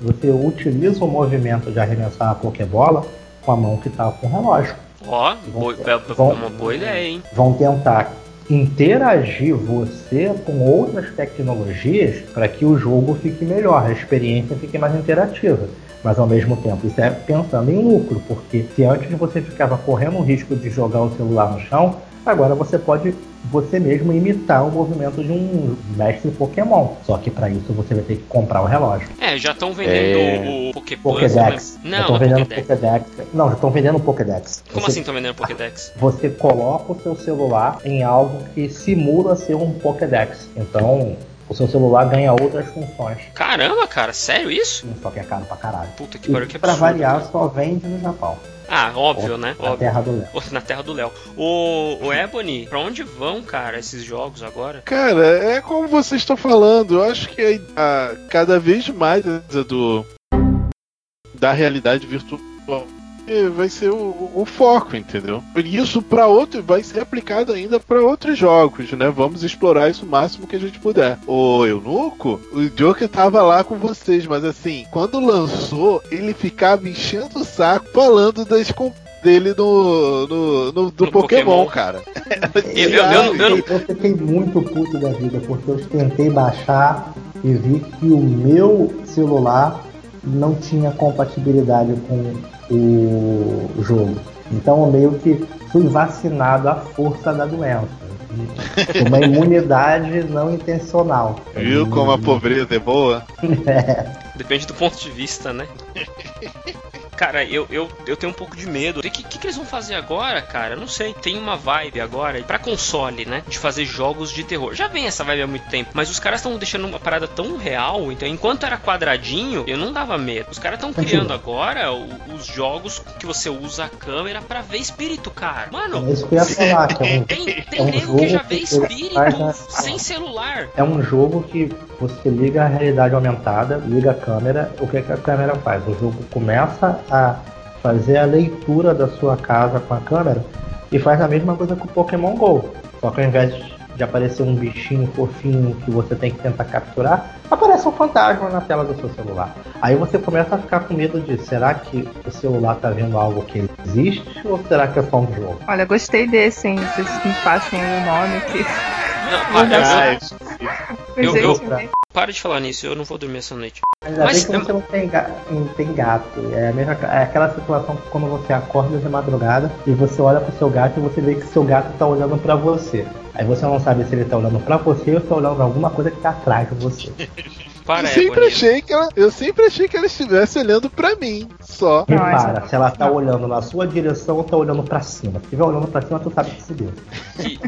você utiliza o movimento de arremessar a Pokébola com a mão que está com o relógio Ó, Vão- boa- é vão- uma boa ideia, hein? vão tentar interagir você com outras tecnologias para que o jogo fique melhor, a experiência fique mais interativa. Mas ao mesmo tempo, isso é pensando em lucro, porque se antes você ficava correndo o risco de jogar o celular no chão, agora você pode você mesmo imitar o movimento de um mestre Pokémon. Só que para isso você vai ter que comprar o relógio. É, já estão vendendo É. o Pokédex. Já Não, estão não é vendendo Pokédex. Pokédex. Não, já estão vendendo Pokédex. Como Você- assim estão vendendo Pokédex? você coloca o seu celular em algo que simula ser um Pokédex. Então, o seu celular ganha outras funções. Caramba, cara, sério isso? Só que é caro pra caralho. Puta que pariu, que E pra absurdo. variar, só vende no Japão. Ah, óbvio, né? Na Óbvio. terra do Léo. Na terra do Léo. O, o Ebony, pra onde vão, cara, esses jogos agora? Cara, é como vocês estão falando. Eu acho que a, a- cada vez mais a coisa do da realidade virtual vai ser o, o foco, entendeu? Isso para outro vai ser aplicado ainda para outros jogos, né? Vamos explorar isso o máximo que a gente puder. O Eunuco, o Joker tava lá com vocês, mas assim, quando lançou, ele ficava enchendo o saco falando das dele no, no, no do No Pokémon, Pokémon. cara. Eu- eu- eu- eu- Eu fiquei muito puto da vida, porque eu tentei baixar e vi que o meu celular não tinha compatibilidade com o jogo. Então eu meio que fui vacinado à força da doença. Uma imunidade não intencional. Viu como a pobreza é boa? Depende do ponto de vista, né? Cara, eu, eu, eu tenho um pouco de medo. O que, que, que eles vão fazer agora, cara? Não sei. Tem uma vibe agora pra console, né? De fazer jogos de terror. Já vem essa vibe há muito tempo. Mas os caras estão deixando uma parada tão real. Então, enquanto era quadradinho, eu não dava medo. Os caras estão criando agora o- os jogos que você usa a câmera pra ver espírito, cara. Mano, É isso que eu ia falar, que é um, tem, É tem um nego que já jogo vê que espírito faz a- sem celular. é um jogo que você liga a realidade aumentada, liga a câmera, o que, que a câmera faz? O jogo começa a fazer a leitura da sua casa com a câmera e faz a mesma coisa com o Pokémon GO. Só que ao invés de aparecer um bichinho fofinho que você tem que tentar capturar, aparece um fantasma na tela do seu celular. Aí você começa a ficar com medo de será que o celular tá vendo algo que existe ou será que é só um jogo? Olha, gostei desse, hein? Vocês me passem o nome aqui. Não, Ah, eu- isso- Eu- eu- Gente, para de falar nisso, eu não vou dormir essa noite. Ainda Mas bem que é- você não tem, ga- não tem gato. É, a mesma, é aquela situação que quando você acorda de madrugada e você olha pro seu gato e você vê que seu gato tá olhando pra você. Aí você não sabe se ele tá olhando pra você ou se tá olhando pra alguma coisa que tá atrás de você. Para, eu sempre achei que ela, eu sempre achei que ela estivesse olhando pra mim, só. Repara, essa- se ela tá olhando na sua direção ou tá olhando pra cima. Se estiver olhando pra cima, tu sabe que se deu. E,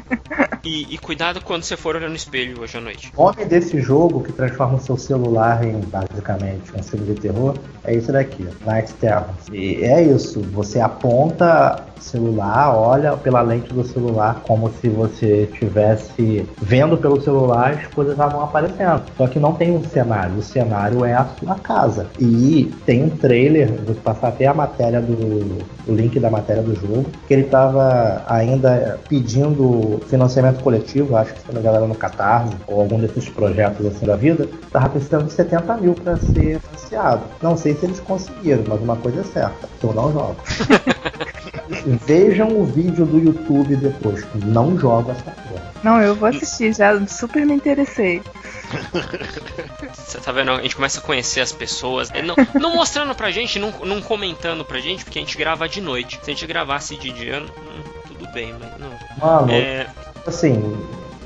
e- e cuidado quando você for olhar no espelho hoje à noite. O nome desse jogo que transforma o seu celular em basicamente um filme de terror é isso daqui, ó, Night Terror. E é isso, você aponta celular, olha pela lente do celular como se você estivesse vendo pelo celular as coisas vão aparecendo. Só que não tem um cenário, o cenário é a sua casa. E tem um trailer, vou passar até a matéria do o link da matéria do jogo, que ele estava ainda pedindo financiamento coletivo, acho que se não me no Catarse, ou algum desses projetos assim da vida, estava precisando de 70 mil para ser financiado. Não sei se eles conseguiram, mas uma coisa é certa, eu não jogo. Vejam o vídeo do YouTube depois, não jogo essa porra. Não, eu vou assistir, já super me interessei. Você tá vendo? A gente começa a conhecer as pessoas. é, Não, não mostrando pra gente, não, não comentando pra gente, porque a gente grava de noite. Se a gente gravasse de dia, hum, tudo bem, mas não. Mano, É, assim,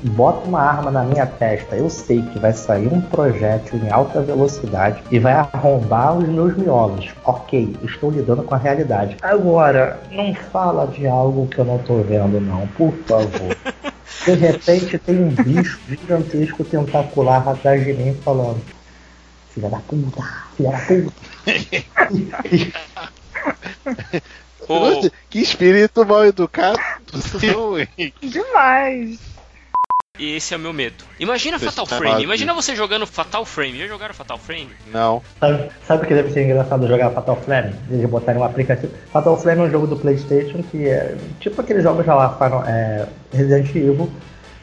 bota uma arma na minha testa, eu sei que vai sair um projétil em alta velocidade e vai arrombar os meus miolos. Ok, estou lidando com a realidade. Agora, não fala de algo que eu não tô vendo, não, por favor. De repente tem um bicho gigantesco tentacular atrás de mim falando. Filha da puta, filha da puta. o- Nossa, Que espírito mal educado? Demais. E esse é o meu medo. Imagina Fatal está Frame. maluco. Imagina você jogando Fatal Frame. Já jogaram Fatal Frame? Não. Sabe, o que deve ser engraçado jogar Fatal Flame? Eles botarem um aplicativo. Fatal Flame é um jogo do Playstation que é tipo aqueles jogos já lá, Final, é, Resident Evil.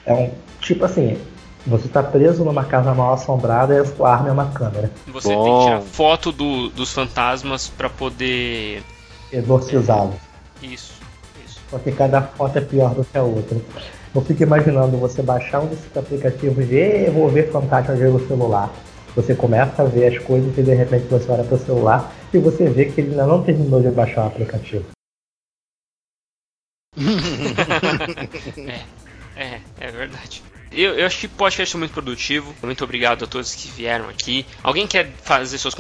É um tipo assim, você tá preso numa casa mal assombrada e a sua arma é uma câmera. Você tem Bom. que tirar foto do- dos fantasmas pra poder. Exorcizá-lo. Isso, isso. Porque cada foto é pior do que a outra. Eu fico imaginando você baixar um desses aplicativos de "Ê, vou ver fantasma pelo celular. Você começa a ver as coisas e de repente você olha pro celular e você vê que ele ainda não terminou de baixar o aplicativo. É, é verdade. Eu, eu acho que o podcast foi muito produtivo. Muito obrigado a todos que vieram aqui. Alguém quer fazer suas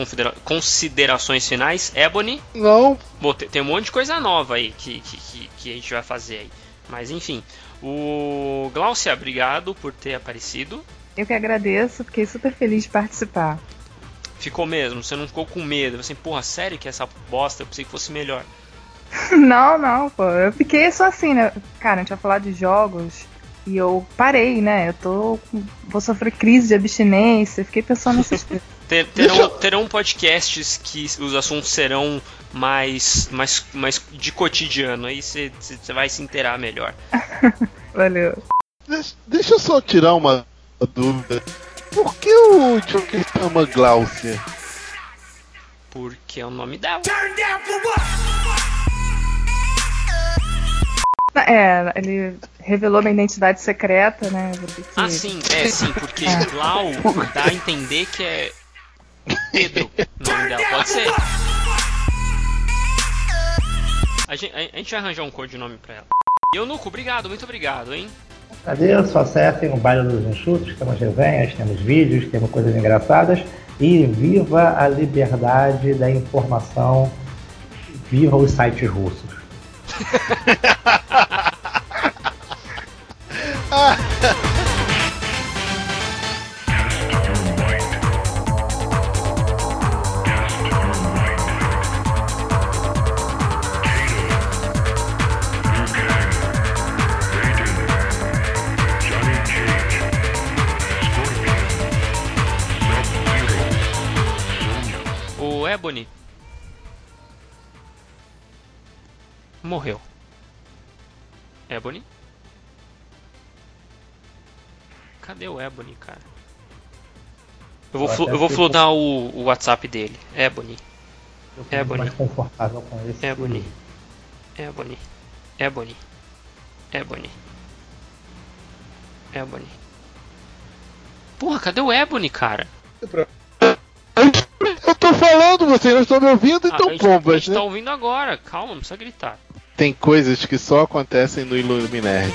considerações finais? Ebony? Não. Bom, tem, tem um monte de coisa nova aí que, que, que, que a gente vai fazer aí. Mas enfim. O Glaucia, obrigado por ter aparecido. Eu que agradeço, fiquei super feliz de participar. Ficou mesmo, você não ficou com medo. Você, porra, sério que essa bosta? Eu pensei que fosse melhor. Não, não, pô. Eu fiquei só assim, né? Cara, a gente vai falar de jogos e eu parei, né? Eu tô. Vou sofrer crise de abstinência. Fiquei pensando nessas coisas. Ter, terão, terão podcasts que os assuntos serão mais, mais, mais de cotidiano. Aí você vai se inteirar melhor. Valeu. Deixa, deixa eu só tirar uma dúvida. Por que o Joker chama Glaucia? Porque é o nome dela. É, ele revelou minha identidade secreta, né? Ter que... Ah, sim, é sim, porque Glau dá a entender que é Pedro o nome dela, pode ser. A gente, a gente vai arranjar um codinome pra ela. Eunuco, obrigado, muito obrigado, hein? Agradeço, acessem o Baile dos Enxutos, temos resenhas, temos vídeos, temos coisas engraçadas. E viva a liberdade da informação, viva os sites russos. O o Ebony, cara? Eu vou, Eu flu- eu vou fludar o, o WhatsApp dele. Ebony, Eu É, Bonnie. mais confortável com esse. Ebony, Ebony, Ebony, Ebony, Ebony. Porra, cadê o Ebony, cara? Eu tô falando, vocês não estão me ouvindo, Ah, então a gente, a pombas, gente né? tá ouvindo agora. Calma, não precisa gritar. Tem coisas que só acontecem no Illuminerd.